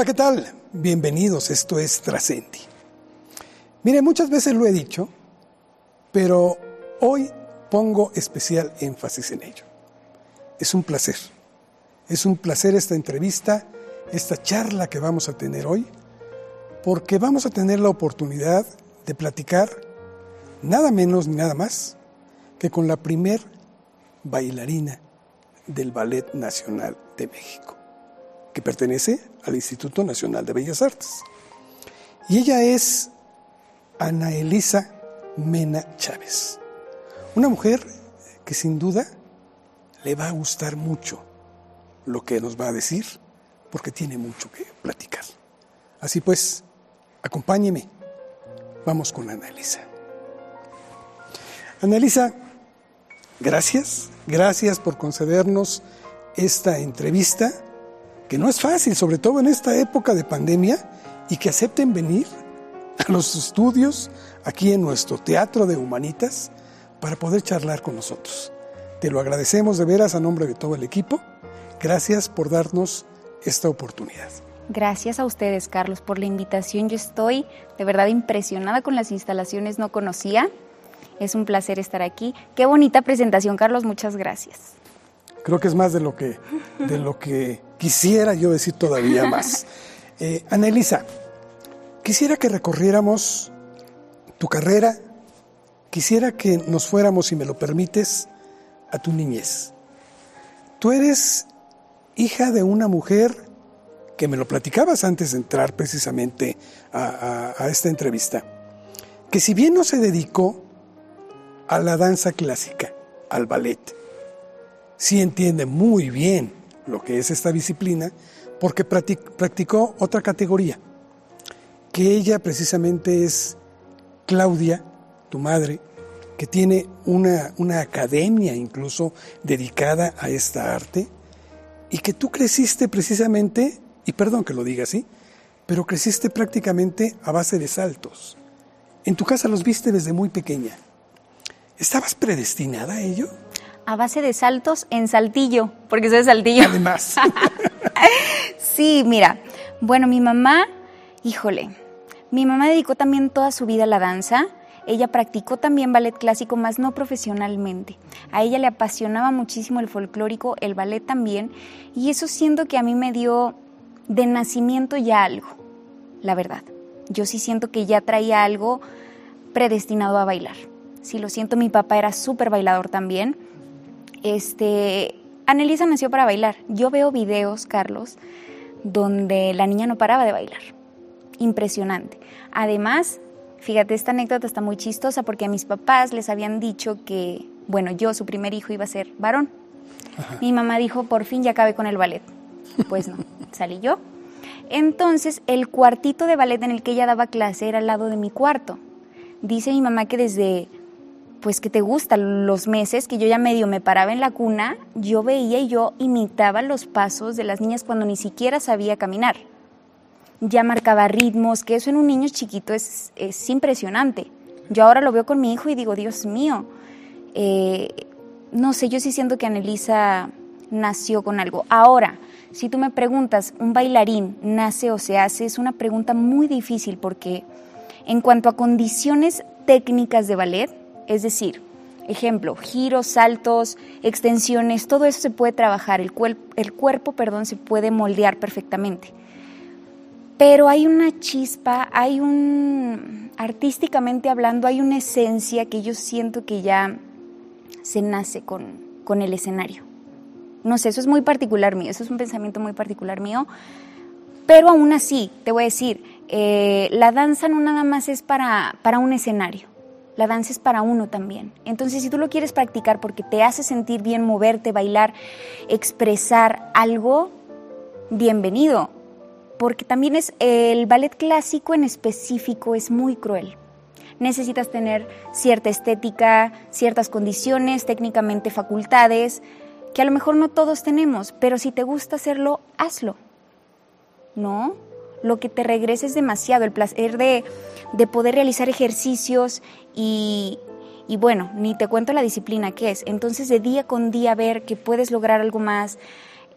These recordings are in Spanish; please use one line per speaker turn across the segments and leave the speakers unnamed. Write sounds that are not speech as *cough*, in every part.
Hola, ¿qué tal? Bienvenidos, esto es Trascendi. Mire, muchas veces lo he dicho, pero hoy pongo especial énfasis en ello. Es un placer, es un placer esta entrevista, esta charla que vamos a tener hoy, porque vamos a tener la oportunidad de platicar nada menos ni nada más que con la primer bailarina del Ballet Nacional de México, que pertenece al Instituto Nacional de Bellas Artes. Y ella es Ana Elisa Mena Chávez, una mujer que sin duda le va a gustar mucho lo que nos va a decir, porque tiene mucho que platicar. Así pues, acompáñeme, vamos con Ana Elisa. Ana Elisa, gracias, gracias por concedernos esta entrevista, que no es fácil, sobre todo en esta época de pandemia, y que acepten venir a los estudios aquí en nuestro Teatro de Humanitas para poder charlar con nosotros. Te lo agradecemos de veras a nombre de todo el equipo. Gracias por darnos esta oportunidad.
Gracias a ustedes, Carlos, por la invitación. Yo estoy de verdad impresionada con las instalaciones, no conocía es un placer estar aquí. Qué bonita presentación, Carlos. Muchas gracias.
Creo que es más de lo que, de *laughs* lo que quisiera yo decir todavía *laughs* más. Eh, Anelisa, quisiera que recorriéramos tu carrera, quisiera que nos fuéramos, si me lo permites, a tu niñez. Tú eres hija de una mujer que me lo platicabas antes de entrar precisamente a esta entrevista, que si bien no se dedicó a la danza clásica, al ballet. Sí entiende muy bien lo que es esta disciplina porque practicó otra categoría, que ella precisamente es Claudia, tu madre, que tiene una, una academia incluso dedicada a esta arte, y que tú creciste precisamente, y perdón que lo diga así, pero creciste prácticamente a base de saltos. En tu casa los viste desde muy pequeña. ¿Estabas predestinada a ello?
A base de saltos en saltillo, porque soy de saltillo.
Además. *laughs*
sí, mira. Bueno, mi mamá, híjole, mi mamá dedicó también toda su vida a la danza. Ella practicó también ballet clásico, más no profesionalmente. A ella le apasionaba muchísimo el folclórico, el ballet también, y eso siento que a mí me dio de nacimiento ya algo, la verdad. Yo sí siento que ya traía algo predestinado a bailar. Sí, lo siento, mi papá era súper bailador también. Este, Anelisa nació para bailar. Yo veo videos, Carlos, donde la niña no paraba de bailar. Impresionante. Además, fíjate, esta anécdota está muy chistosa porque a mis papás les habían dicho que, bueno, yo, su primer hijo, iba a ser varón. Mi mamá dijo, por fin ya acabé con el ballet. Pues no, *laughs* salí yo. Entonces, el cuartito de ballet en el que ella daba clase era al lado de mi cuarto. Dice mi mamá que desde pues que te gustan los meses que yo ya medio me paraba en la cuna, yo veía y yo imitaba los pasos de las niñas cuando ni siquiera sabía caminar. Ya marcaba ritmos, que eso en un niño chiquito es, impresionante. Yo ahora lo veo con mi hijo y digo, Dios mío, eh, no sé, yo sí siento que Anelisa nació con algo. Ahora, si tú me preguntas, ¿un bailarín nace o se hace? Es una pregunta muy difícil porque en cuanto a condiciones técnicas de ballet, es decir, ejemplo, giros, saltos, extensiones, todo eso se puede trabajar, el, el cuerpo perdón, se puede moldear perfectamente. Pero hay una chispa, hay un, artísticamente hablando, hay una esencia que yo siento que ya se nace con, con el escenario. No sé, eso es muy particular mío, eso es un pensamiento muy particular mío. Pero aún así, te voy a decir, eh, la danza no nada más es para, para un escenario la danza es para uno también. Entonces, si tú lo quieres practicar porque te hace sentir bien moverte, bailar, expresar algo, bienvenido. Porque también es el ballet clásico en específico es muy cruel. Necesitas tener cierta estética, ciertas condiciones, técnicamente facultades, que a lo mejor no todos tenemos, pero si te gusta hacerlo, hazlo. ¿No? Lo que te regresa es demasiado, el placer de de poder realizar ejercicios y, bueno, ni te cuento la disciplina que es. Entonces de día con día ver que puedes lograr algo más,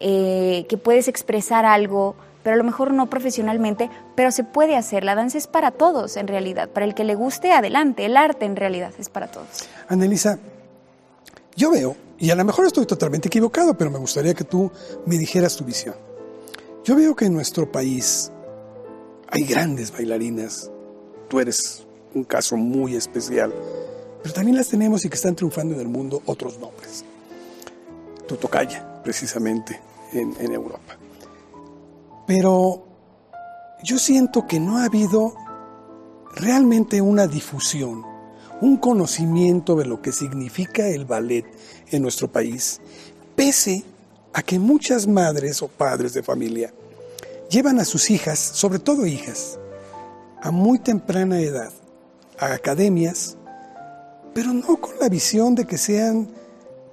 eh, que puedes expresar algo, pero a lo mejor no profesionalmente, pero se puede hacer. La danza es para todos en realidad, para el que le guste, adelante, el arte en realidad es para todos.
Anelisa, yo veo, y a lo mejor estoy totalmente equivocado, pero me gustaría que tú me dijeras tu visión. Yo veo que en nuestro país hay grandes bailarinas, tú eres un caso muy especial, pero también las tenemos y que están triunfando en el mundo otros nombres. Tu tocaya, precisamente, en, en Europa. Pero yo siento que no ha habido realmente una difusión, un conocimiento de lo que significa el ballet en nuestro país, pese a que muchas madres o padres de familia llevan a sus hijas, sobre todo hijas, a muy temprana edad, a academias, pero no con la visión de que sean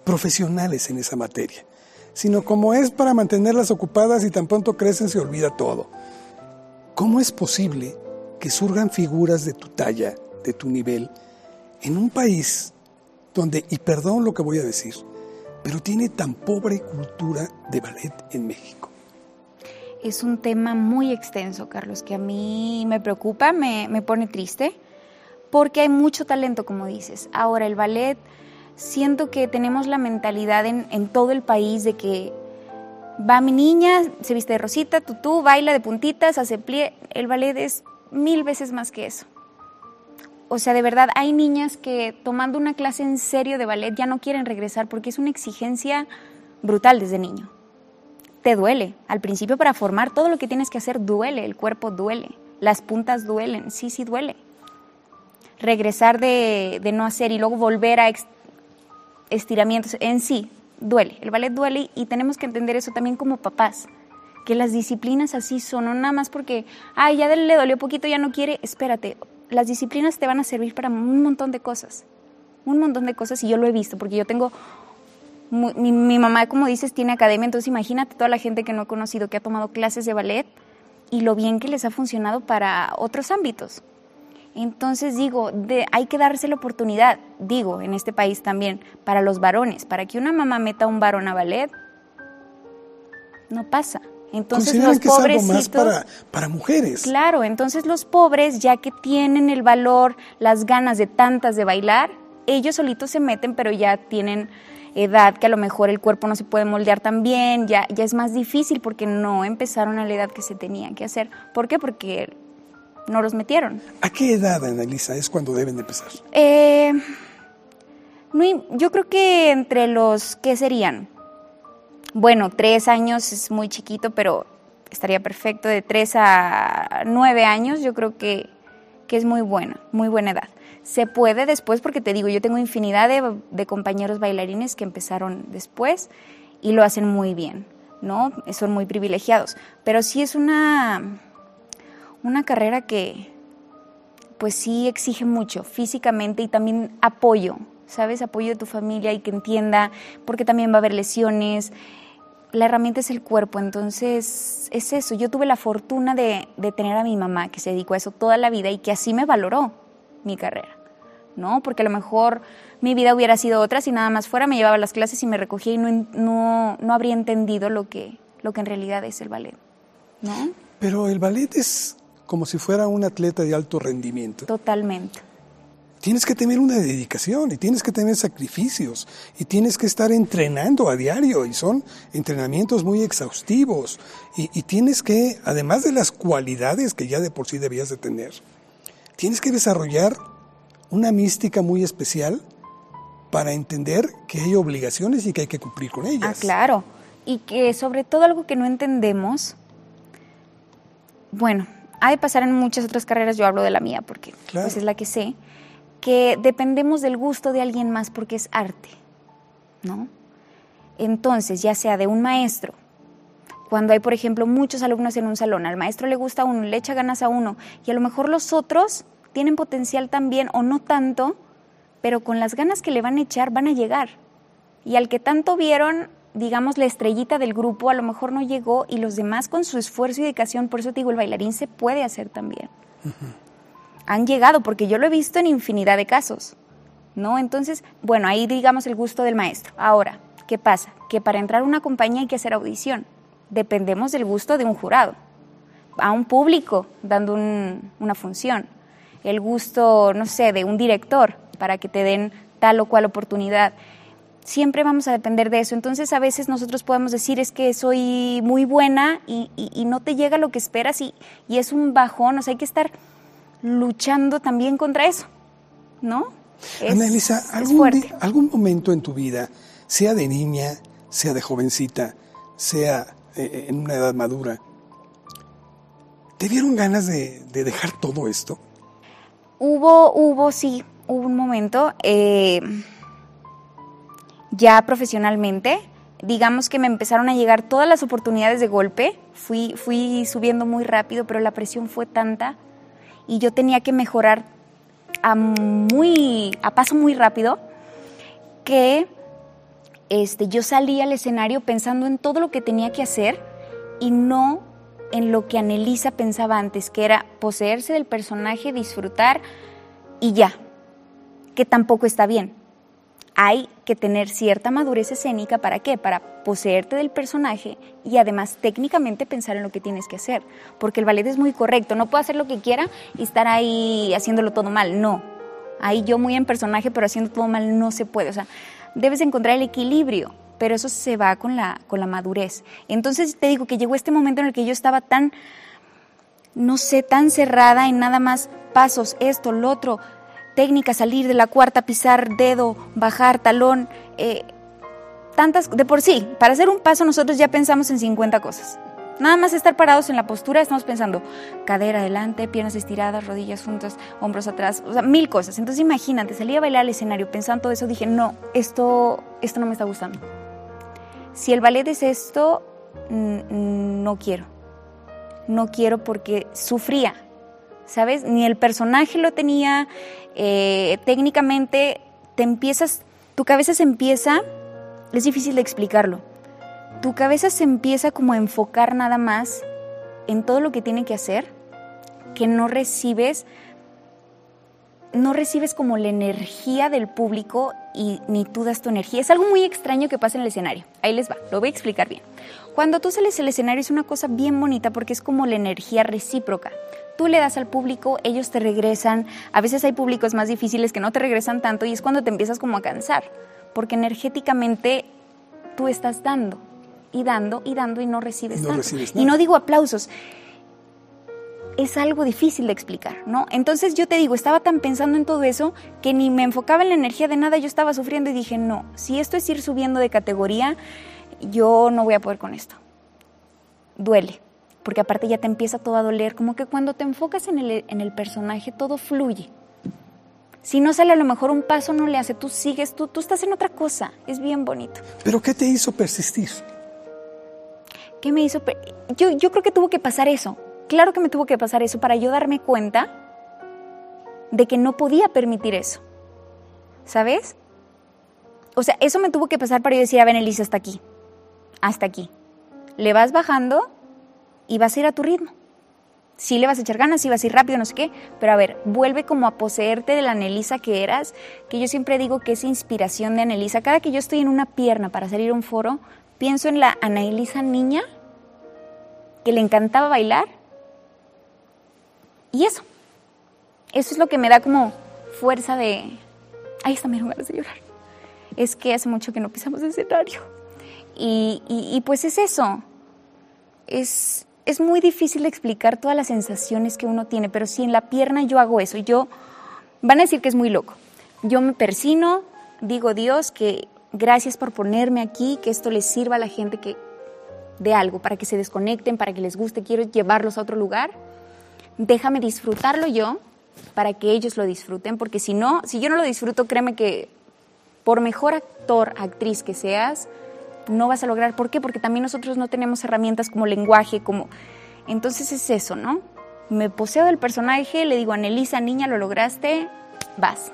profesionales en esa materia, sino como es para mantenerlas ocupadas y tan pronto crecen se olvida todo. ¿Cómo es posible que surgan figuras de tu talla, de tu nivel, en un país donde, y perdón lo que voy a decir, pero tiene tan pobre cultura de ballet en México?
Es un tema muy extenso, Carlos, que a mí me preocupa, me, me pone triste, porque hay mucho talento, como dices. Ahora, el ballet siento que tenemos la mentalidad en, en, todo el país de que va mi niña, se viste de rosita, tutú, baila de puntitas, hace plie. El ballet es mil veces más que eso. O sea, de verdad, hay niñas que tomando una clase en serio de ballet ya no quieren regresar porque es una exigencia brutal desde niño. Te duele. Al principio para formar todo lo que tienes que hacer duele, el cuerpo duele, las puntas duelen, sí, sí duele. Regresar de, de no hacer y luego volver a estiramientos en sí duele, el ballet duele y tenemos que entender eso también como papás, que las disciplinas así son, no nada más porque, ay, ya le dolió poquito, ya no quiere, espérate, las disciplinas te van a servir para un montón de cosas, un montón de cosas y yo lo he visto porque yo tengo, mi, mi mamá como dices tiene academia, entonces imagínate toda la gente que no he conocido que ha tomado clases de ballet y lo bien que les ha funcionado para otros ámbitos. Entonces digo, de, hay que darse la oportunidad, digo, en este país también, para los varones, para que una mamá meta a un varón a ballet, no pasa. Entonces los
que
pobrecitos,
es algo más para, para mujeres.
Claro, entonces los pobres, ya que tienen el valor, las ganas de tantas de bailar, ellos solitos se meten, pero ya tienen edad que a lo mejor el cuerpo no se puede moldear tan bien, ya, ya es más difícil porque no empezaron a la edad que se tenía que hacer. ¿Por qué? Porque no los metieron.
¿A qué edad, Annalisa, es cuando deben de empezar?
Eh, no, yo creo que entre los, ¿qué serían? Bueno, tres años es muy chiquito, pero estaría perfecto. De tres a nueve años yo creo que, que es muy buena, muy buena edad. Se puede después, porque te digo, yo tengo infinidad de, compañeros bailarines que empezaron después y lo hacen muy bien, ¿no? Son muy privilegiados. Pero sí es una una carrera que pues sí exige mucho físicamente y también apoyo, ¿sabes? Apoyo de tu familia y que entienda, porque también va a haber lesiones. La herramienta es el cuerpo, entonces es eso. Yo tuve la fortuna de, de tener a mi mamá que se dedicó a eso toda la vida y que así me valoró mi carrera, ¿no? Porque a lo mejor mi vida hubiera sido otra si nada más fuera, me llevaba a las clases y me recogía y no, no, no habría entendido lo que, lo que en realidad es el ballet, ¿no?
Pero el ballet es como si fuera un atleta de alto rendimiento.
Totalmente.
Tienes que tener una dedicación y tienes que tener sacrificios y tienes que estar entrenando a diario y son entrenamientos muy exhaustivos y, y, tienes que, además de las cualidades que ya de por sí debías de tener, tienes que desarrollar una mística muy especial para entender que hay obligaciones y que hay que cumplir con ellas.
Ah, claro. Y que sobre todo algo que no entendemos, bueno, ha de pasar en muchas otras carreras, yo hablo de la mía porque claro. pues es la que sé, que dependemos del gusto de alguien más porque es arte, ¿no? Entonces, ya sea de un maestro, cuando hay, por ejemplo, muchos alumnos en un salón, al maestro le gusta a uno, le echa ganas a uno, y a lo mejor los otros tienen potencial también o no tanto, pero con las ganas que le van a echar van a llegar. Y al que tanto vieron, digamos, la estrellita del grupo a lo mejor no llegó y los demás con su esfuerzo y dedicación, por eso te digo, el bailarín se puede hacer también. Uh -huh. Han llegado, porque yo lo he visto en infinidad de casos, ¿no? Entonces, bueno, ahí digamos el gusto del maestro. Ahora, ¿qué pasa? Que para entrar a una compañía hay que hacer audición. Dependemos del gusto de un jurado, a un público dando una función, el gusto, no sé, de un director para que te den tal o cual oportunidad. Siempre vamos a depender de eso. Entonces a veces nosotros podemos decir es que soy muy buena y, no te llega lo que esperas y, y, es un bajón. O sea, hay que estar luchando también contra eso, ¿no?
Ana Elisa, ¿algún, ¿algún momento en tu vida, sea de niña, sea de jovencita, sea eh, en una edad madura, ¿te dieron ganas de, dejar todo esto?
Hubo, hubo, sí, hubo un momento, eh, ya profesionalmente, digamos que me empezaron a llegar todas las oportunidades de golpe, fui, fui subiendo muy rápido, pero la presión fue tanta y yo tenía que mejorar a, muy, a paso muy rápido que este, yo salí al escenario pensando en todo lo que tenía que hacer y no en lo que Anelisa pensaba antes, que era poseerse del personaje, disfrutar y ya, que tampoco está bien. Hay que tener cierta madurez escénica, ¿para qué? Para poseerte del personaje y además técnicamente pensar en lo que tienes que hacer, porque el ballet es muy correcto, no puedo hacer lo que quiera y estar ahí haciéndolo todo mal, no. Ahí yo muy en personaje, pero haciendo todo mal no se puede, o sea, debes encontrar el equilibrio, pero eso se va con la, con la madurez. Entonces te digo que llegó este momento en el que yo estaba tan, no sé, tan cerrada en nada más pasos, esto, lo otro, técnica, salir de la cuarta, pisar dedo, bajar talón, eh, tantas, de por sí, para hacer un paso nosotros ya pensamos en 50 cosas. Nada más estar parados en la postura, estamos pensando cadera adelante, piernas estiradas, rodillas juntas, hombros atrás, o sea, mil cosas. Entonces imagínate, salí a bailar al escenario pensando todo eso, dije, no, esto, esto no me está gustando. Si el ballet es esto, no quiero. No quiero porque sufría, ¿sabes? Ni el personaje lo tenía, eh, técnicamente te empiezas, tu cabeza se empieza, es difícil de explicarlo, tu cabeza se empieza como a enfocar nada más en todo lo que tiene que hacer, que no recibes, no recibes como la energía del público y ni tú das tu energía. Es algo muy extraño que pasa en el escenario. Ahí les va, lo voy a explicar bien. Cuando tú sales al escenario es una cosa bien bonita porque es como la energía recíproca. Tú le das al público, ellos te regresan. A veces hay públicos más difíciles que no te regresan tanto y es cuando te empiezas como a cansar, porque energéticamente tú estás dando y dando y dando y no recibes
no
Y no digo aplausos. Es algo difícil de explicar, ¿no? Entonces yo te digo, estaba tan pensando en todo eso que ni me enfocaba en la energía de nada, yo estaba sufriendo y dije, no, si esto es ir subiendo de categoría, yo no voy a poder con esto. Duele, porque aparte ya te empieza todo a doler, como que cuando te enfocas en el, en el personaje todo fluye. Si no sale a lo mejor un paso, no le hace, tú sigues, tú, tú estás en otra cosa, es bien bonito.
¿Pero qué te hizo persistir?
¿Qué me hizo? Yo, yo creo que tuvo que pasar eso. Claro que me tuvo que pasar eso para yo darme cuenta de que no podía permitir eso. ¿Sabes? O sea, eso me tuvo que pasar para yo decir, a ver, Elisa, hasta aquí. Hasta aquí. Le vas bajando y vas a ir a tu ritmo. Sí le vas a echar ganas, sí vas a ir rápido, no sé qué, pero a ver, vuelve como a poseerte de la Anelisa que eras, que yo siempre digo que es inspiración de Anelisa. Cada que yo estoy en una pierna para salir a un foro, pienso en la Ana Elisa niña que le encantaba bailar. Y eso, eso es lo que me da como fuerza de... Ahí está, me ganas de llorar. Es que hace mucho que no pisamos el escenario. Y, y, pues es eso. Es, es muy difícil explicar todas las sensaciones que uno tiene, pero si en la pierna yo hago eso, yo... Van a decir que es muy loco. Yo me persino, digo Dios que Gracias por ponerme aquí, que esto les sirva a la gente que de algo, para que se desconecten, para que les guste, quiero llevarlos a otro lugar. Déjame disfrutarlo yo para que ellos lo disfruten, porque si no, si yo no lo disfruto, créeme que por mejor actor, actriz que seas, no vas a lograr. ¿Por qué? Porque también nosotros no tenemos herramientas como lenguaje, como... Entonces es eso, ¿no? Me poseo del personaje, le digo, Anelisa, niña, lo lograste, vas.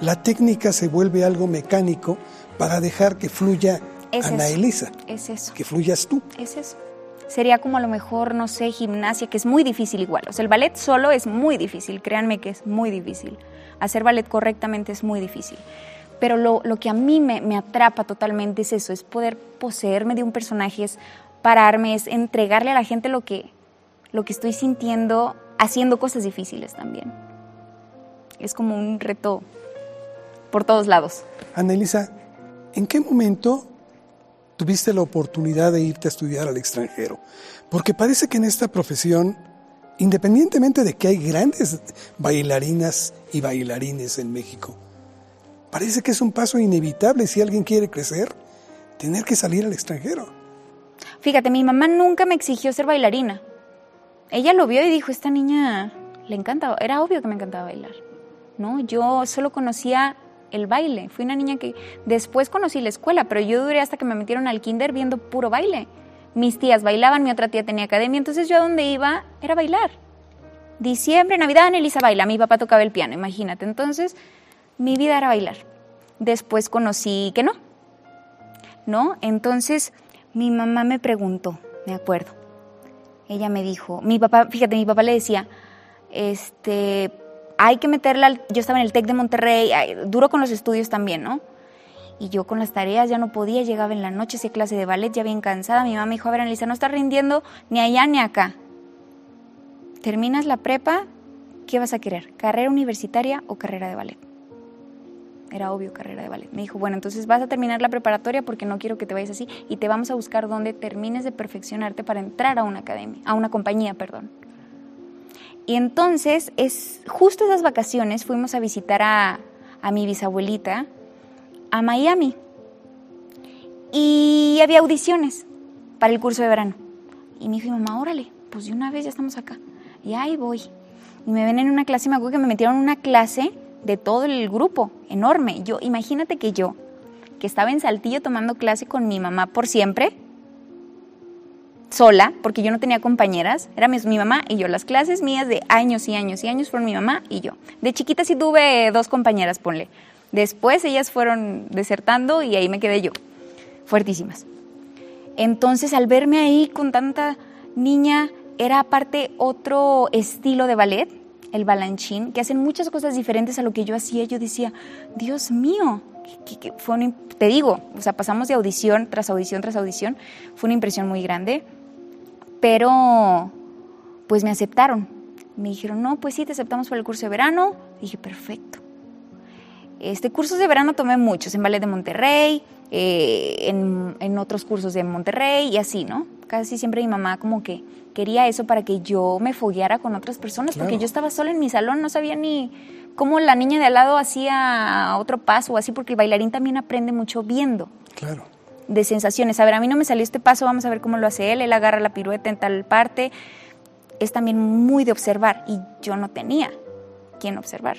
La técnica se vuelve algo mecánico para dejar que fluya Ana Elisa.
Es eso.
Que fluyas tú.
Es eso. Sería como a lo mejor, no sé, gimnasia, que es muy difícil igual. O sea, el ballet solo es muy difícil, créanme que es muy difícil. Hacer ballet correctamente es muy difícil. Pero lo, lo que a mí me, me, atrapa totalmente es eso, es poder poseerme de un personaje, es pararme, es entregarle a la gente lo que, lo que estoy sintiendo haciendo cosas difíciles también. Es como un reto por todos lados.
Anelisa, ¿en qué momento tuviste la oportunidad de irte a estudiar al extranjero? Porque parece que en esta profesión, independientemente de que hay grandes bailarinas y bailarines en México, parece que es un paso inevitable si alguien quiere crecer, tener que salir al extranjero.
Fíjate, mi mamá nunca me exigió ser bailarina. Ella lo vio y dijo, esta niña le encanta, era obvio que me encantaba bailar. ¿no? Yo solo conocía el baile. Fui una niña que después conocí la escuela, pero yo duré hasta que me metieron al kinder viendo puro baile. Mis tías bailaban, mi otra tía tenía academia, entonces yo a donde iba era bailar. Diciembre, Navidad, Elisa baila, mi papá tocaba el piano, imagínate. Entonces, mi vida era bailar. Después conocí que no. ¿No? Entonces, mi mamá me preguntó, me acuerdo. Ella me dijo, mi papá, fíjate, mi papá le decía, este, hay que meterla, yo estaba en el TEC de Monterrey, duro con los estudios también, ¿no? Y yo con las tareas ya no podía, llegaba en la noche, hacía clase de ballet, ya bien cansada. Mi mamá me dijo, a ver, Anelisa, no estás rindiendo ni allá ni acá. Terminas la prepa, ¿qué vas a querer? ¿Carrera universitaria o carrera de ballet? Era obvio carrera de ballet. Me dijo, bueno, entonces vas a terminar la preparatoria porque no quiero que te vayas así y te vamos a buscar donde termines de perfeccionarte para entrar a una academia, a una compañía, perdón. Y entonces, es justo esas vacaciones fuimos a visitar a, mi bisabuelita a Miami. Y había audiciones para el curso de verano. Y me dijo, mamá, órale, pues de una vez ya estamos acá. Y ahí voy. Y me ven en una clase, me acuerdo que me metieron en una clase de todo el grupo, enorme. Yo, imagínate que yo, que estaba en Saltillo tomando clase con mi mamá por siempre, sola, porque yo no tenía compañeras, era mi, mamá y yo. Las clases mías de años y años y años fueron mi mamá y yo. De chiquita sí tuve dos compañeras, ponle. Después ellas fueron desertando y ahí me quedé yo, fuertísimas. Entonces al verme ahí con tanta niña, era aparte otro estilo de ballet, el balanchín, que hacen muchas cosas diferentes a lo que yo hacía. Yo decía, Dios mío, fue te digo, o sea, pasamos de audición tras audición tras audición, fue una impresión muy grande pero pues me aceptaron. Me dijeron, no, pues sí, te aceptamos para el curso de verano. dije, perfecto. Este curso de verano tomé muchos, en Ballet de Monterrey, eh, en, otros cursos de Monterrey y así, ¿no? Casi siempre mi mamá como que quería eso para que yo me fogueara con otras personas, porque yo estaba sola en mi salón, no sabía ni cómo la niña de al lado hacía otro paso o así, porque el bailarín también aprende mucho viendo.
Claro
de sensaciones. A ver, a mí no me salió este paso, vamos a ver cómo lo hace él, él agarra la pirueta en tal parte. Es también muy de observar y yo no tenía quien observar.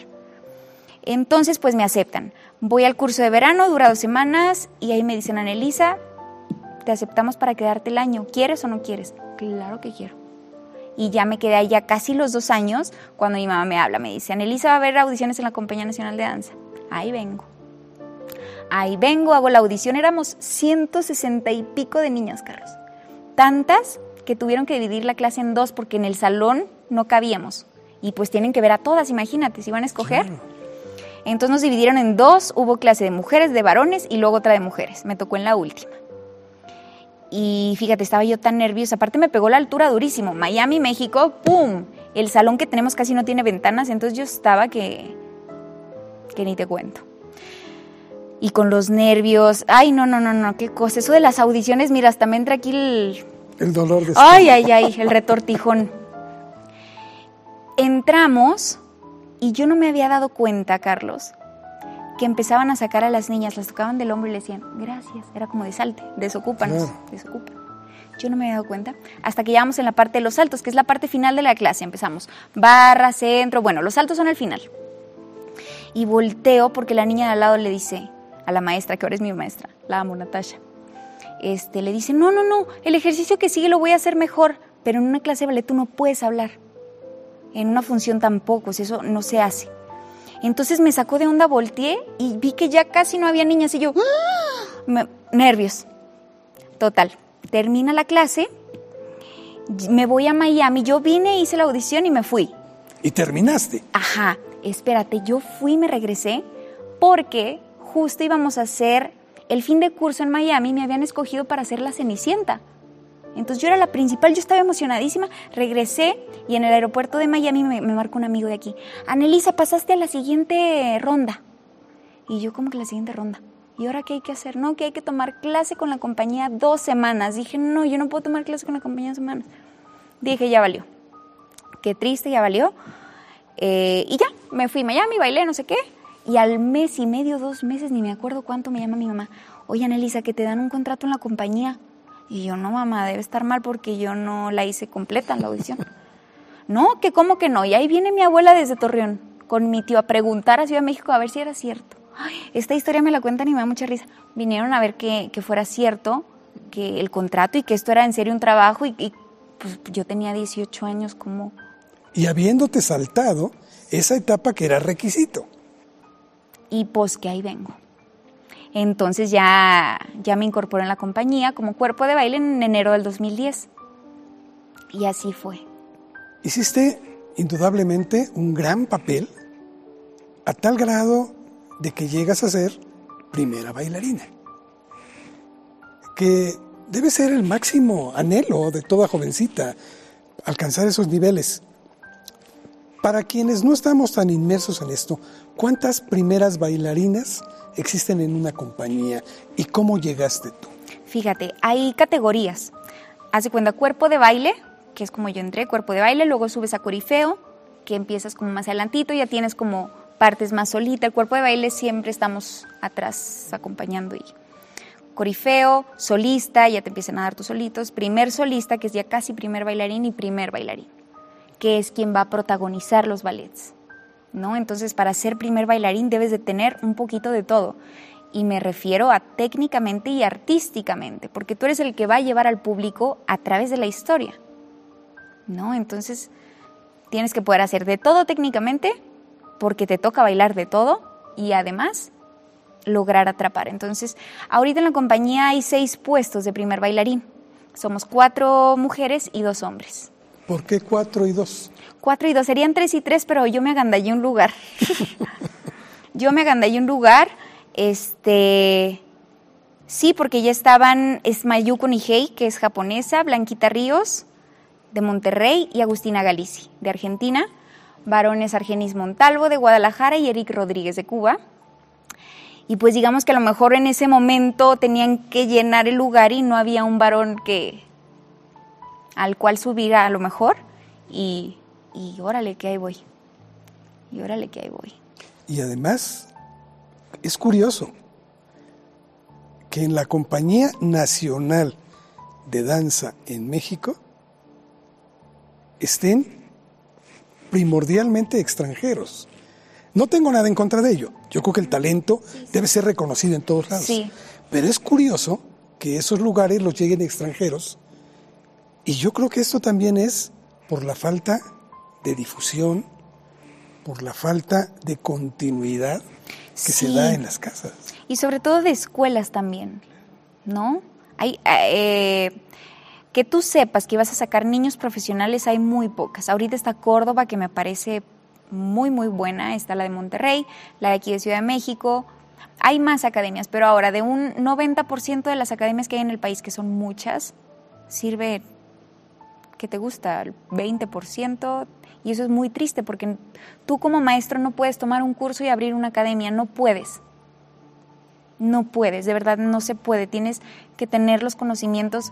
Entonces, pues me aceptan. Voy al curso de verano, dura dos semanas y ahí me dicen, Anelisa, te aceptamos para quedarte el año. ¿Quieres o no quieres? Claro que quiero. Y ya me quedé allá casi los dos años cuando mi mamá me habla. Me dice, Anelisa va a haber audiciones en la Compañía Nacional de Danza. Ahí vengo ahí vengo, hago la audición, éramos 160 y pico de niñas, Carlos. Tantas que tuvieron que dividir la clase en dos porque en el salón no cabíamos. Y pues tienen que ver a todas, imagínate, si van a escoger. Entonces nos dividieron en dos, hubo clase de mujeres, de varones y luego otra de mujeres. Me tocó en la última. Y fíjate, estaba yo tan nerviosa. Aparte me pegó la altura durísimo. Miami, México, ¡pum! El salón que tenemos casi no tiene ventanas, entonces yo estaba que... que ni te cuento y con los nervios. Ay, no, no, no, no, qué cosa. Eso de las audiciones, mira, hasta me entra aquí el...
El dolor de...
Ay, ay, ay, el retortijón. Entramos y yo no me había dado cuenta, Carlos, que empezaban a sacar a las niñas, las tocaban del hombro y le decían, gracias. Era como de salte, desocúpanos, desocupa. Yo no me había dado cuenta hasta que llegamos en la parte de los saltos, que es la parte final de la clase. Empezamos barra, centro, bueno, los saltos son el final. Y volteo porque la niña de al lado le dice, a la maestra, que ahora es mi maestra, la amo, Natasha. Este, le dice, no, no, no, el ejercicio que sigue lo voy a hacer mejor, pero en una clase de ballet tú no puedes hablar. En una función tampoco, si eso no se hace. Entonces me sacó de onda, volteé y vi que ya casi no había niñas y yo, *gasps* ¡Ah! nervios. Total, termina la clase, me voy a Miami, yo vine, hice la audición y me fui.
¿Y terminaste?
Ajá, espérate, yo fui y me regresé porque justo íbamos a hacer el fin de curso en Miami, me habían escogido para hacer la Cenicienta. Entonces yo era la principal, yo estaba emocionadísima, regresé y en el aeropuerto de Miami me, me marcó un amigo de aquí. Anelisa, pasaste a la siguiente ronda. Y yo como que la siguiente ronda. ¿Y ahora qué hay que hacer? No, que hay que tomar clase con la compañía dos semanas. Dije, no, yo no puedo tomar clase con la compañía dos semanas. Dije, ya valió. Qué triste, ya valió. Eh, y ya, me fui a Miami, bailé, no sé qué. Y al mes y medio, dos meses, ni me acuerdo cuánto, me llama mi mamá. Oye, Anelisa, que te dan un contrato en la compañía. Y yo, no, mamá, debe estar mal porque yo no la hice completa en la audición. *laughs* no, que cómo que no. Y ahí viene mi abuela desde Torreón con mi tío a preguntar a Ciudad de México a ver si era cierto. esta historia me la cuentan y me da mucha risa. Vinieron a ver que, que fuera cierto, que el contrato y que esto era en serio un trabajo y, y pues yo tenía 18 años como...
Y habiéndote saltado esa etapa que era requisito.
Y pues que ahí vengo. Entonces ya, ya me incorporé en la compañía como cuerpo de baile en enero del 2010. Y así fue.
Hiciste indudablemente un gran papel a tal grado de que llegas a ser primera bailarina. Que debe ser el máximo anhelo de toda jovencita, alcanzar esos niveles. Para quienes no estamos tan inmersos en esto, ¿cuántas primeras bailarinas existen en una compañía y cómo llegaste tú?
Fíjate, hay categorías. Hace cuenta cuerpo de baile, que es como yo entré, cuerpo de baile, luego subes a corifeo, que empiezas como más adelantito, ya tienes como partes más solita. El cuerpo de baile siempre estamos atrás acompañando y corifeo, solista, ya te empiezan a dar tus solitos, primer solista, que es ya casi primer bailarín y primer bailarín, que es quien va a protagonizar los ballets. ¿No? Entonces, para ser primer bailarín debes de tener un poquito de todo. Y me refiero a técnicamente y artísticamente, porque tú eres el que va a llevar al público a través de la historia. ¿No? Entonces, tienes que poder hacer de todo técnicamente, porque te toca bailar de todo y además lograr atrapar. Entonces, ahorita en la compañía hay seis puestos de primer bailarín. Somos cuatro mujeres y dos hombres.
¿Por qué cuatro y dos?
Cuatro y dos, serían tres y tres, pero yo me agandallé un lugar. *laughs* yo me agandallé un lugar, este... Sí, porque ya estaban Esmayuko Nihei, que es japonesa, Blanquita Ríos, de Monterrey, y Agustina Galici, de Argentina, varones Argenis Montalvo, de Guadalajara, y Eric Rodríguez, de Cuba. Y pues digamos que a lo mejor en ese momento tenían que llenar el lugar y no había un varón que al cual subir a lo mejor y, y órale que ahí voy. Y órale que ahí voy.
Y además es curioso que en la Compañía Nacional de Danza en México estén primordialmente extranjeros. No tengo nada en contra de ello. Yo creo que el talento debe ser reconocido en todos lados.
Sí.
Pero es curioso que esos lugares los lleguen extranjeros. Y yo creo que esto también es por la falta de difusión, por la falta de continuidad que se da en las casas.
Y sobre todo de escuelas también, ¿no? Hay, eh, que tú sepas que vas a sacar niños profesionales hay muy pocas. Ahorita está Córdoba, que me parece muy, muy buena. Está la de Monterrey, la de aquí de Ciudad de México. Hay más academias, pero ahora de un 90% de las academias que hay en el país, que son muchas, sirve, que te gusta? El 20%. Y eso es muy triste porque tú como maestro no puedes tomar un curso y abrir una academia, no puedes. No puedes, de verdad no se puede. Tienes que tener los conocimientos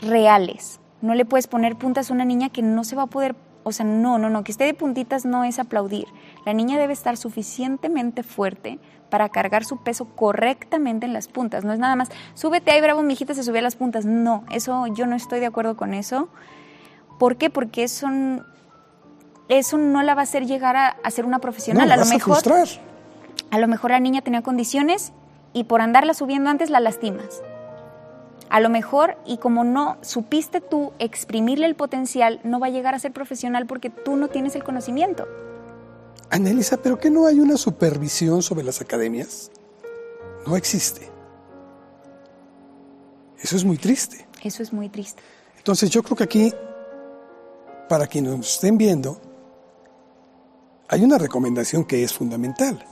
reales. No le puedes poner puntas a una niña que no se va a poder, o sea, no, no, no, que esté de puntitas no es aplaudir. La niña debe estar suficientemente fuerte para cargar su peso correctamente en las puntas. No es nada más, súbete ahí, bravo, mi hijita se sube a las puntas. No, eso yo no estoy de acuerdo con eso. ¿Por qué? Porque eso, eso no la va a hacer llegar a, a ser una profesional.
No,
a lo
a
mejor
frustrar.
a lo mejor la niña tenía condiciones y por andarla subiendo antes la lastimas. A lo mejor, y como no supiste tú exprimirle el potencial, no va a llegar a ser profesional porque tú no tienes el conocimiento.
Anelisa, ¿pero qué no hay una supervisión sobre las academias? No existe. Eso es muy triste.
Eso es muy triste.
Entonces yo creo que aquí, para quienes nos estén viendo, hay una recomendación que es fundamental.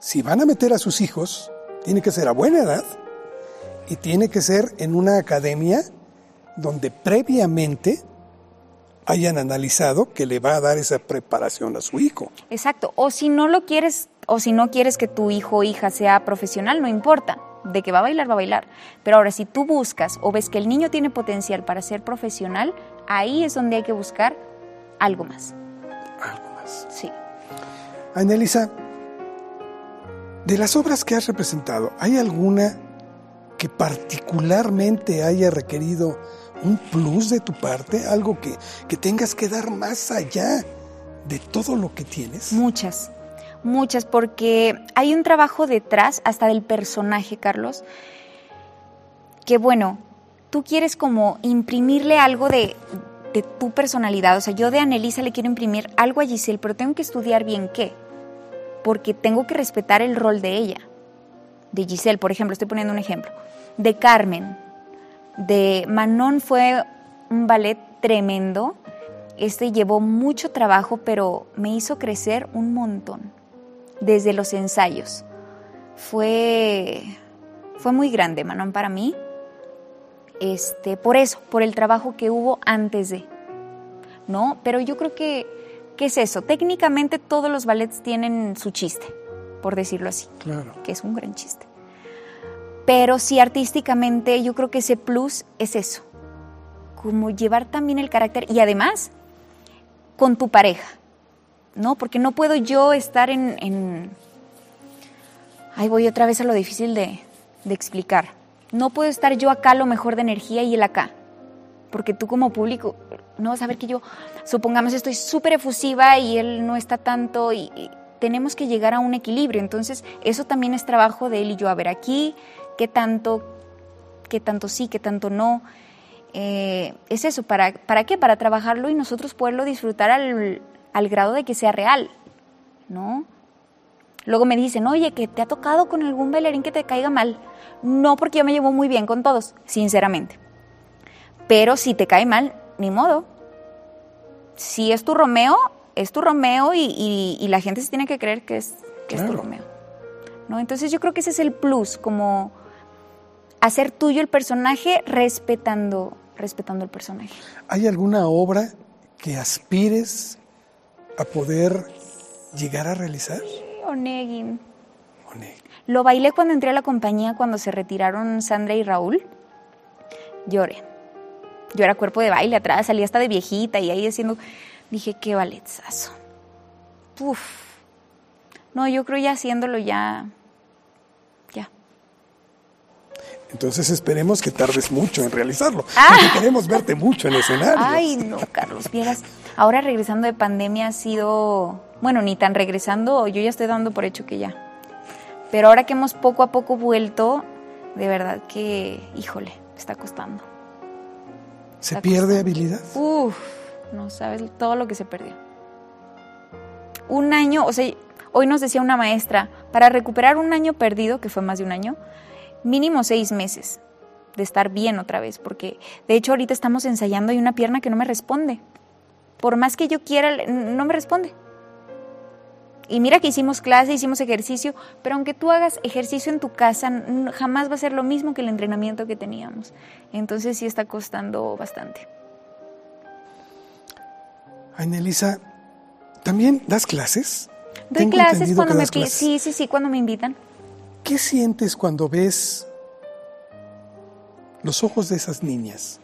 Si van a meter a sus hijos, tiene que ser a buena edad y tiene que ser en una academia donde previamente hayan analizado que le va a dar esa preparación a su hijo.
Exacto. O si no lo quieres, o si no quieres que tu hijo o hija sea profesional, no importa. De que va a bailar, va a bailar. Pero ahora, si tú buscas o ves que el niño tiene potencial para ser profesional, ahí es donde hay que buscar algo más.
Algo más.
Sí.
Anelisa, de las obras que has representado, ¿hay alguna que particularmente haya requerido un plus de tu parte? ¿Algo que, que tengas que dar más allá de todo lo que tienes?
Muchas, muchas, porque hay un trabajo detrás hasta del personaje, Carlos, que bueno, tú quieres como imprimirle algo de, de tu personalidad. O sea, yo de Anelisa le quiero imprimir algo a Giselle, pero tengo que estudiar bien qué, porque tengo que respetar el rol de ella. De Giselle, por ejemplo, estoy poniendo un ejemplo. De Carmen, de Manon fue un ballet tremendo. Este llevó mucho trabajo, pero me hizo crecer un montón desde los ensayos. Fue, fue muy grande, Manon, para mí. Este, por eso, por el trabajo que hubo antes de. ¿No? Pero yo creo que, ¿qué es eso? Técnicamente todos los ballets tienen su chiste, por decirlo así.
Claro.
Que es un gran chiste. Pero sí artísticamente yo creo que ese plus es eso. Como llevar también el carácter y además con tu pareja. ¿No? Porque no puedo yo estar en... en... Ahí voy otra vez a lo difícil de, de explicar. No puedo estar yo acá lo mejor de energía y él acá. Porque tú como público no vas a ver que yo, supongamos, estoy súper efusiva y él no está tanto y, y tenemos que llegar a un equilibrio. Entonces, eso también es trabajo de él y yo. A ver, aquí, qué tanto, qué tanto sí, qué tanto no. Eh, es eso, ¿para, ¿para qué? Para trabajarlo y nosotros poderlo disfrutar al, al grado de que sea real, ¿no? Luego me dicen, oye, que te ha tocado con algún bailarín que te caiga mal. No porque yo me llevo muy bien con todos, sinceramente. Pero si te cae mal, ni modo. Si es tu Romeo, es tu Romeo y, y, y la gente se tiene que creer que es, que
Claro.
es tu Romeo. ¿no? Entonces yo creo que ese es el plus, como hacer tuyo el personaje respetando, respetando el personaje.
¿Hay alguna obra que aspires a poder llegar a realizar?
Onegin.
One-
Lo bailé cuando entré a la compañía, cuando se retiraron Sandra y Raúl. Lloré. Yo era cuerpo de baile atrás, salía hasta de viejita y ahí haciendo. Dije, qué balletzazo. Uf. No, yo creo ya haciéndolo ya. Ya.
Entonces esperemos que tardes mucho en realizarlo,
Ah.
porque queremos verte mucho en escenario.
Ay, no, Carlos, vieras. Ahora regresando de pandemia ha sido. Bueno, ni tan regresando, yo ya estoy dando por hecho que ya. Pero ahora que hemos poco a poco vuelto, de verdad que, híjole, está costando.
¿Se pierde habilidad?
Uf, no sabes todo lo que se perdió. Un año, o sea, hoy nos decía una maestra, para recuperar un año perdido, que fue más de un año, mínimo seis meses de estar bien otra vez, porque de hecho ahorita estamos ensayando y una pierna que no me responde. Por más que yo quiera, no me responde. Y mira que hicimos clase, hicimos ejercicio, pero aunque tú hagas ejercicio en tu casa, jamás va a ser lo mismo que el entrenamiento que teníamos. Entonces sí está costando bastante.
Ainelisa, ¿también das clases?
Doy clases cuando me
clases.
sí, sí, sí, cuando me invitan.
¿Qué sientes cuando ves los ojos de esas niñas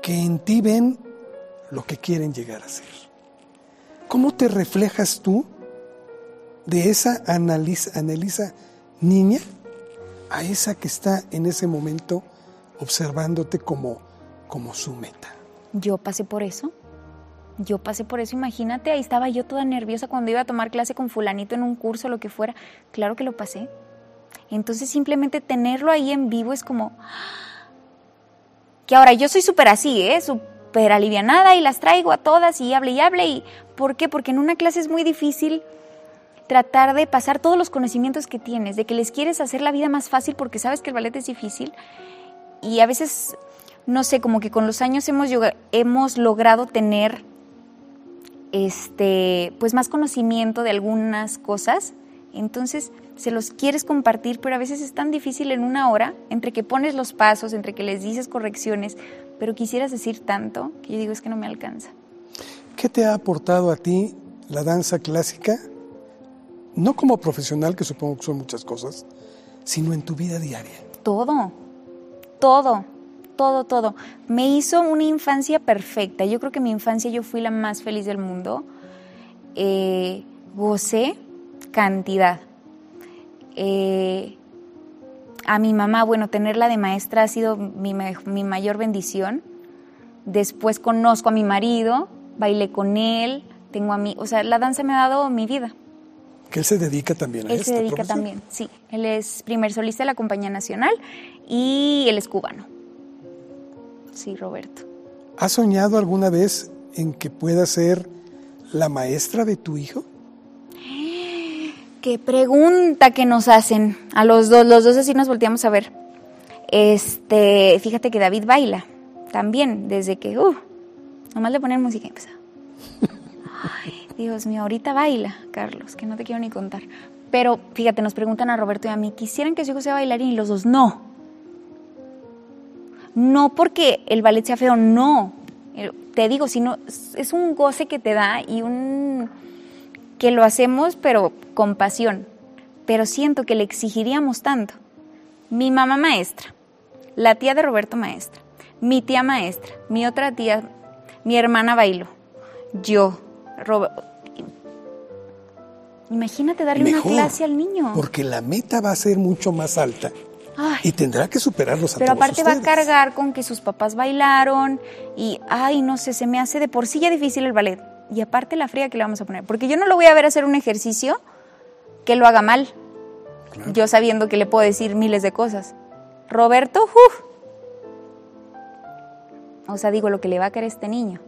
que en ti ven lo que quieren llegar a ser? ¿Cómo te reflejas tú de esa Annelisa niña a esa que está en ese momento observándote como, como su meta?
Yo pasé por eso. Yo pasé por eso, imagínate, ahí estaba yo toda nerviosa cuando iba a tomar clase con fulanito en un curso, lo que fuera. Claro que lo pasé. Entonces simplemente tenerlo ahí en vivo es como... Que ahora yo soy súper así, ¿eh? Súper alivianada y las traigo a todas y hable y hable. Y... ¿Por qué? Porque en una clase es muy difícil tratar de pasar todos los conocimientos que tienes, de que les quieres hacer la vida más fácil porque sabes que el ballet es difícil. Y a veces, no sé, como que con los años hemos, hemos logrado tener este, pues más conocimiento de algunas cosas Entonces, se los quieres compartir, pero a veces es tan difícil en una hora, entre que pones los pasos, entre que les dices correcciones, pero quisieras decir tanto que yo digo es que no me alcanza.
¿Qué te ha aportado a ti la danza clásica? No como profesional, que supongo que son muchas cosas, sino en tu vida diaria.
Todo, todo, todo, todo. Me hizo una infancia perfecta. Yo creo que mi infancia yo fui la más feliz del mundo. Eh, gocé cantidad. Eh, a mi mamá, bueno, tenerla de maestra ha sido mi, mi mayor bendición. Después conozco a mi marido, bailé con él, tengo a mí, o sea, la danza me ha dado mi vida.
Que él se dedica también a
Él se dedica también, sí. Él es primer solista de la Compañía Nacional y él es cubano. Sí, Roberto.
¿Has soñado alguna vez en que pueda ser la maestra de tu hijo?
Qué pregunta que nos hacen a los dos, los dos así nos volteamos a ver. Este, fíjate que David baila también desde que, uh, nomás le ponen música y empieza. Ay, Dios mío, ahorita baila, Carlos, que no te quiero ni contar. Pero fíjate, nos preguntan a Roberto y a mí, quisieran que su hijo sea bailarín y los dos no. No porque el ballet sea feo, no. Te digo, sino es un goce que te da y un que lo hacemos pero con pasión, pero siento que le exigiríamos tanto. Mi mamá maestra, la tía de Roberto maestra, mi tía maestra, mi otra tía, mi hermana bailó, yo, Roberto. Imagínate darle una clase al niño.
Porque la meta va a ser mucho más alta. Y tendrá que superarlos a
Pero aparte va a cargar con que sus papás bailaron y, ay, no sé, se me hace de por sí ya difícil el ballet y aparte la fría que le vamos a poner. Porque yo no lo voy a ver hacer un ejercicio que lo haga mal. Yo sabiendo que le puedo decir miles de cosas. Roberto, uff. O sea, digo lo que le va a querer este niño.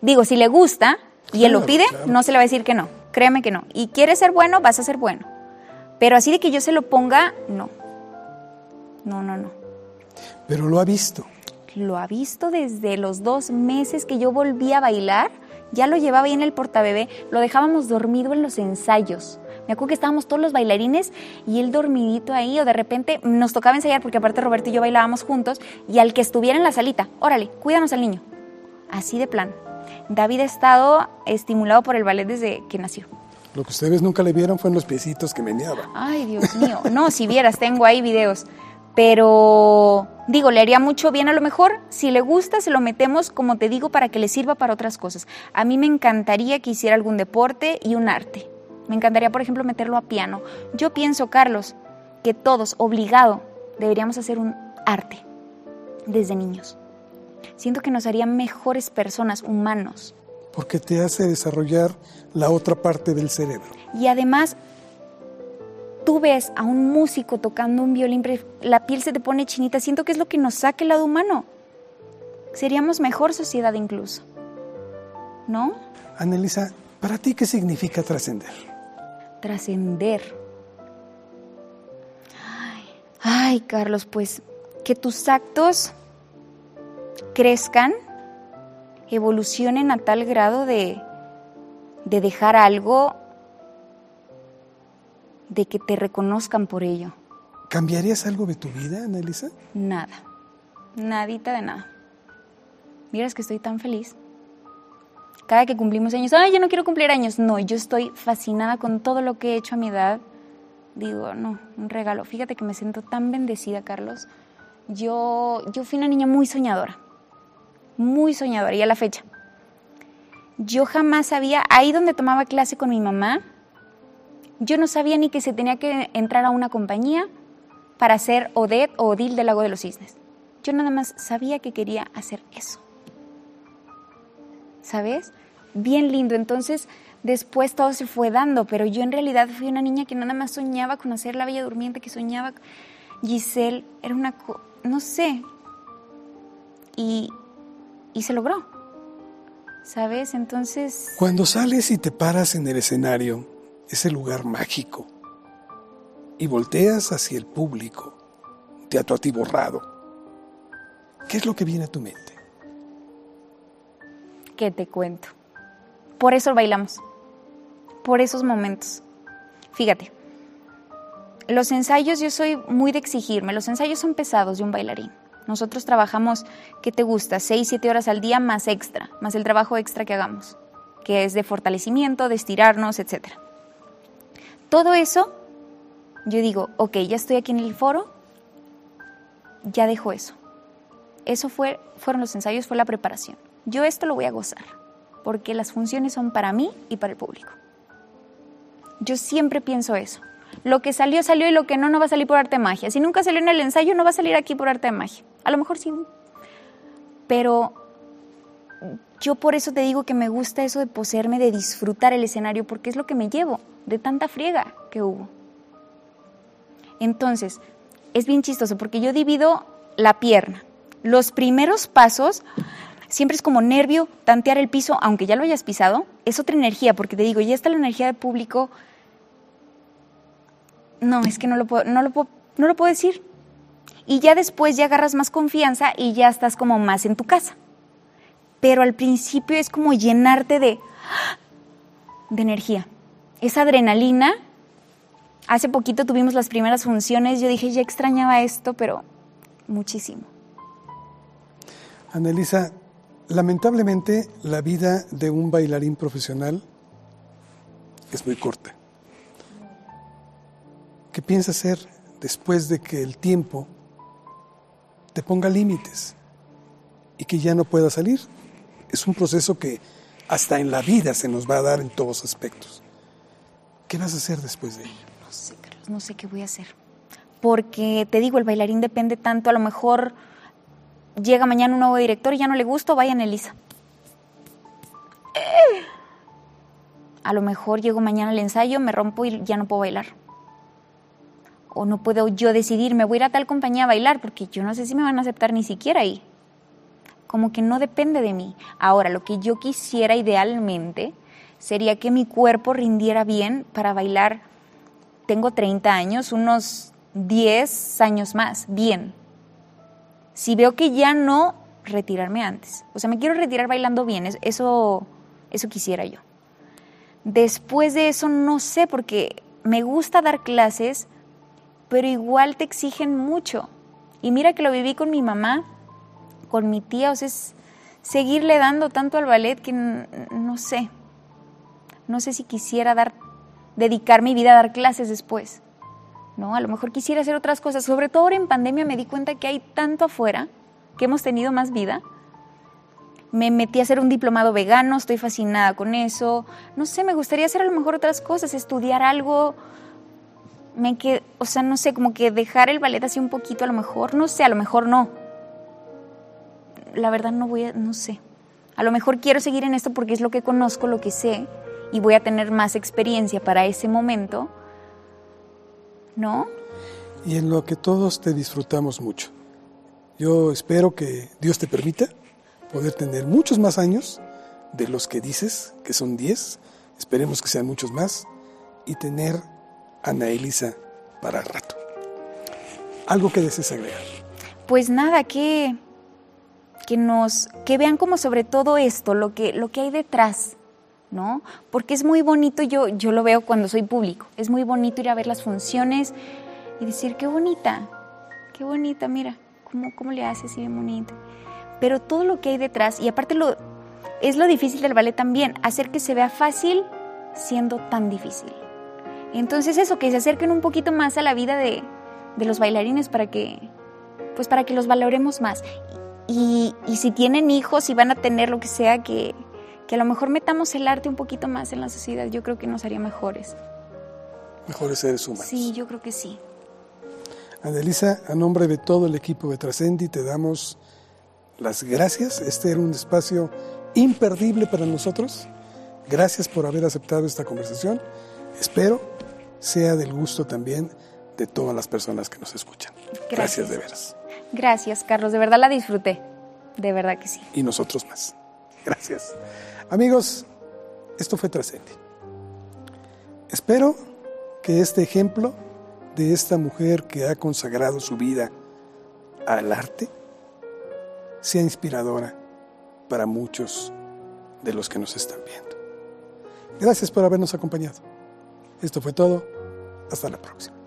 Digo, si le gusta y él lo pide, no se le va a decir que no. Créeme que no. Y quiere ser bueno, vas a ser bueno. Pero así de que yo se lo ponga, no. No, no, no.
Pero lo ha visto
lo ha visto desde los dos meses que yo volví a bailar. Ya lo llevaba ahí en el portabebé, lo dejábamos dormido en los ensayos. Me acuerdo que estábamos todos los bailarines y él dormidito ahí, o de repente nos tocaba ensayar porque aparte Roberto y yo bailábamos juntos, y al que estuviera en la salita, órale, cuídanos al niño. Así de plan. David ha estado estimulado por el ballet desde que nació.
Lo que ustedes nunca le vieron fue en los piecitos que meneaba.
Ay, Dios mío. No, si vieras, tengo ahí videos. Pero digo, le haría mucho bien a lo mejor. Si le gusta, se lo metemos, como te digo, para que le sirva para otras cosas. A mí me encantaría que hiciera algún deporte y un arte. Me encantaría, por ejemplo, meterlo a piano. Yo pienso, Carlos, que todos, obligado, deberíamos hacer un arte desde niños. Siento que nos haría mejores personas, humanos.
Porque te hace desarrollar la otra parte del cerebro.
Y además tú ves a un músico tocando un violín, la piel se te pone chinita, siento que es lo que nos saca el lado humano. Seríamos mejor sociedad incluso. ¿No?
Anelisa, ¿para ti qué significa trascender?
Trascender. Ay, ay, Carlos, pues que tus actos crezcan, evolucionen a tal grado de, de dejar algo de que te reconozcan por ello.
¿Cambiarías algo de tu vida, Annalisa?
Nada, nadita de nada. Miras que estoy tan feliz. Cada que cumplimos años, ay, yo no quiero cumplir años. No, yo estoy fascinada con todo lo que he hecho a mi edad. Digo, no, un regalo. Fíjate que me siento tan bendecida, Carlos. Yo, yo fui una niña muy soñadora, muy soñadora, y a la fecha. Yo jamás había, ahí donde tomaba clase con mi mamá, yo no sabía ni que se tenía que entrar a una compañía para ser Odette o Odil del Lago de los Cisnes. Yo nada más sabía que quería hacer eso. ¿Sabes? Bien lindo. Entonces, después todo se fue dando, pero yo en realidad fui una niña que nada más soñaba con hacer la Bella Durmiente, que soñaba Giselle, era una, no sé, y, y se logró. ¿Sabes? Entonces...
Cuando sales y te paras en el escenario, ese lugar mágico y volteas hacia el público, teatro atiborrado, ¿qué es lo que viene a tu mente?
¿Qué te cuento? Por eso bailamos, por esos momentos. Fíjate, los ensayos, yo soy muy de exigirme, los ensayos son pesados de un bailarín. Nosotros trabajamos, ¿qué te gusta? Seis, siete horas al día más extra, más el trabajo extra que hagamos, que es de fortalecimiento, de estirarnos, etc. Todo eso, yo digo, ok, ya estoy aquí en el foro, ya dejo eso. Eso fue, fueron los ensayos, fue la preparación. Yo esto lo voy a gozar, porque las funciones son para mí y para el público. Yo siempre pienso eso. Lo que salió, salió y lo que no, no va a salir por arte de magia. Si nunca salió en el ensayo, no va a salir aquí por arte de magia. A lo mejor sí. Pero yo por eso te digo que me gusta eso de poseerme, de disfrutar el escenario, porque es lo que me llevo de tanta friega que hubo. Entonces, es bien chistoso porque yo divido la pierna. Los primeros pasos siempre es como nervio, tantear el piso, aunque ya lo hayas pisado, es otra energía, porque te digo, ya está la energía del público. No, es que no lo puedo, no lo puedo, no lo puedo decir. Y ya después ya agarras más confianza y ya estás como más en tu casa. Pero al principio es como llenarte de, de energía. Esa adrenalina. Hace poquito tuvimos las primeras funciones, yo dije, ya extrañaba esto, pero muchísimo.
Anelisa, lamentablemente la vida de un bailarín profesional es muy corta. ¿Qué piensas hacer después de que el tiempo te ponga límites y que ya no pueda salir? Es un proceso que hasta en la vida se nos va a dar en todos aspectos. ¿Qué vas a hacer después de ello?
No sé, Carlos, no sé qué voy a hacer. Porque te digo, el bailarín depende tanto, a lo mejor llega mañana un nuevo director y ya no le gusta, vayan Elisa. A lo mejor llego mañana al ensayo, me rompo y ya no puedo bailar. O no puedo yo decidir, me voy a ir a tal compañía a bailar, porque yo no sé si me van a aceptar ni siquiera ahí. Como que no depende de mí. Ahora, lo que yo quisiera idealmente sería que mi cuerpo rindiera bien para bailar. Tengo 30 años, unos 10 años más, bien. Si veo que ya no, retirarme antes. O sea, me quiero retirar bailando bien, eso, eso quisiera yo. Después de eso no sé, porque me gusta dar clases, pero igual te exigen mucho. Y mira que lo viví con mi mamá, con mi tía, o sea, es seguirle dando tanto al ballet que no sé, no sé si quisiera dar, dedicar mi vida a dar clases después. ¿no? A lo mejor quisiera hacer otras cosas. Sobre todo ahora en pandemia me di cuenta que hay tanto afuera, que hemos tenido más vida. Me metí a hacer un diplomado vegano, estoy fascinada con eso. No sé, me gustaría hacer a lo mejor otras cosas, estudiar algo. Me que, o sea, no sé, como que dejar el ballet así un poquito a lo mejor, no sé, a lo mejor no. La verdad no voy a, no sé. A lo mejor quiero seguir en esto porque es lo que conozco, lo que sé, y voy a tener más experiencia para ese momento, ¿no?
Y en lo que todos te disfrutamos mucho. Yo espero que Dios te permita poder tener muchos más años de los que dices, que son 10, esperemos que sean muchos más, y tener Ana Elisa para el rato. ¿Algo que desees agregar?
Pues nada, que, que nos, que vean como sobre todo esto, lo que, lo que hay detrás, ¿no? Porque es muy bonito, yo, yo lo veo cuando soy público, es muy bonito ir a ver las funciones y decir, qué bonita, qué bonita, mira, cómo, cómo le hace así bien bonita. Pero todo lo que hay detrás, y aparte lo, es lo difícil del ballet también, hacer que se vea fácil siendo tan difícil. Entonces eso, que se acerquen un poquito más a la vida de, de los bailarines para que, pues para que los valoremos más. Y, y si tienen hijos y van a tener lo que sea, que, que a lo mejor metamos el arte un poquito más en la sociedad, yo creo que nos haría mejores.
Mejores seres humanos.
Sí, yo creo que sí.
Adelisa, a nombre de todo el equipo de Trascendi, te damos las gracias. Este era un espacio imperdible para nosotros. Gracias por haber aceptado esta conversación. Espero sea del gusto también de todas las personas que nos escuchan. Gracias, gracias de veras.
Gracias, Carlos. De verdad la disfruté. De verdad que sí.
Y nosotros más. Gracias. Amigos, esto fue Trascendi. Espero que este ejemplo de esta mujer que ha consagrado su vida al arte sea inspiradora para muchos de los que nos están viendo. Gracias por habernos acompañado. Esto fue todo. Hasta la próxima.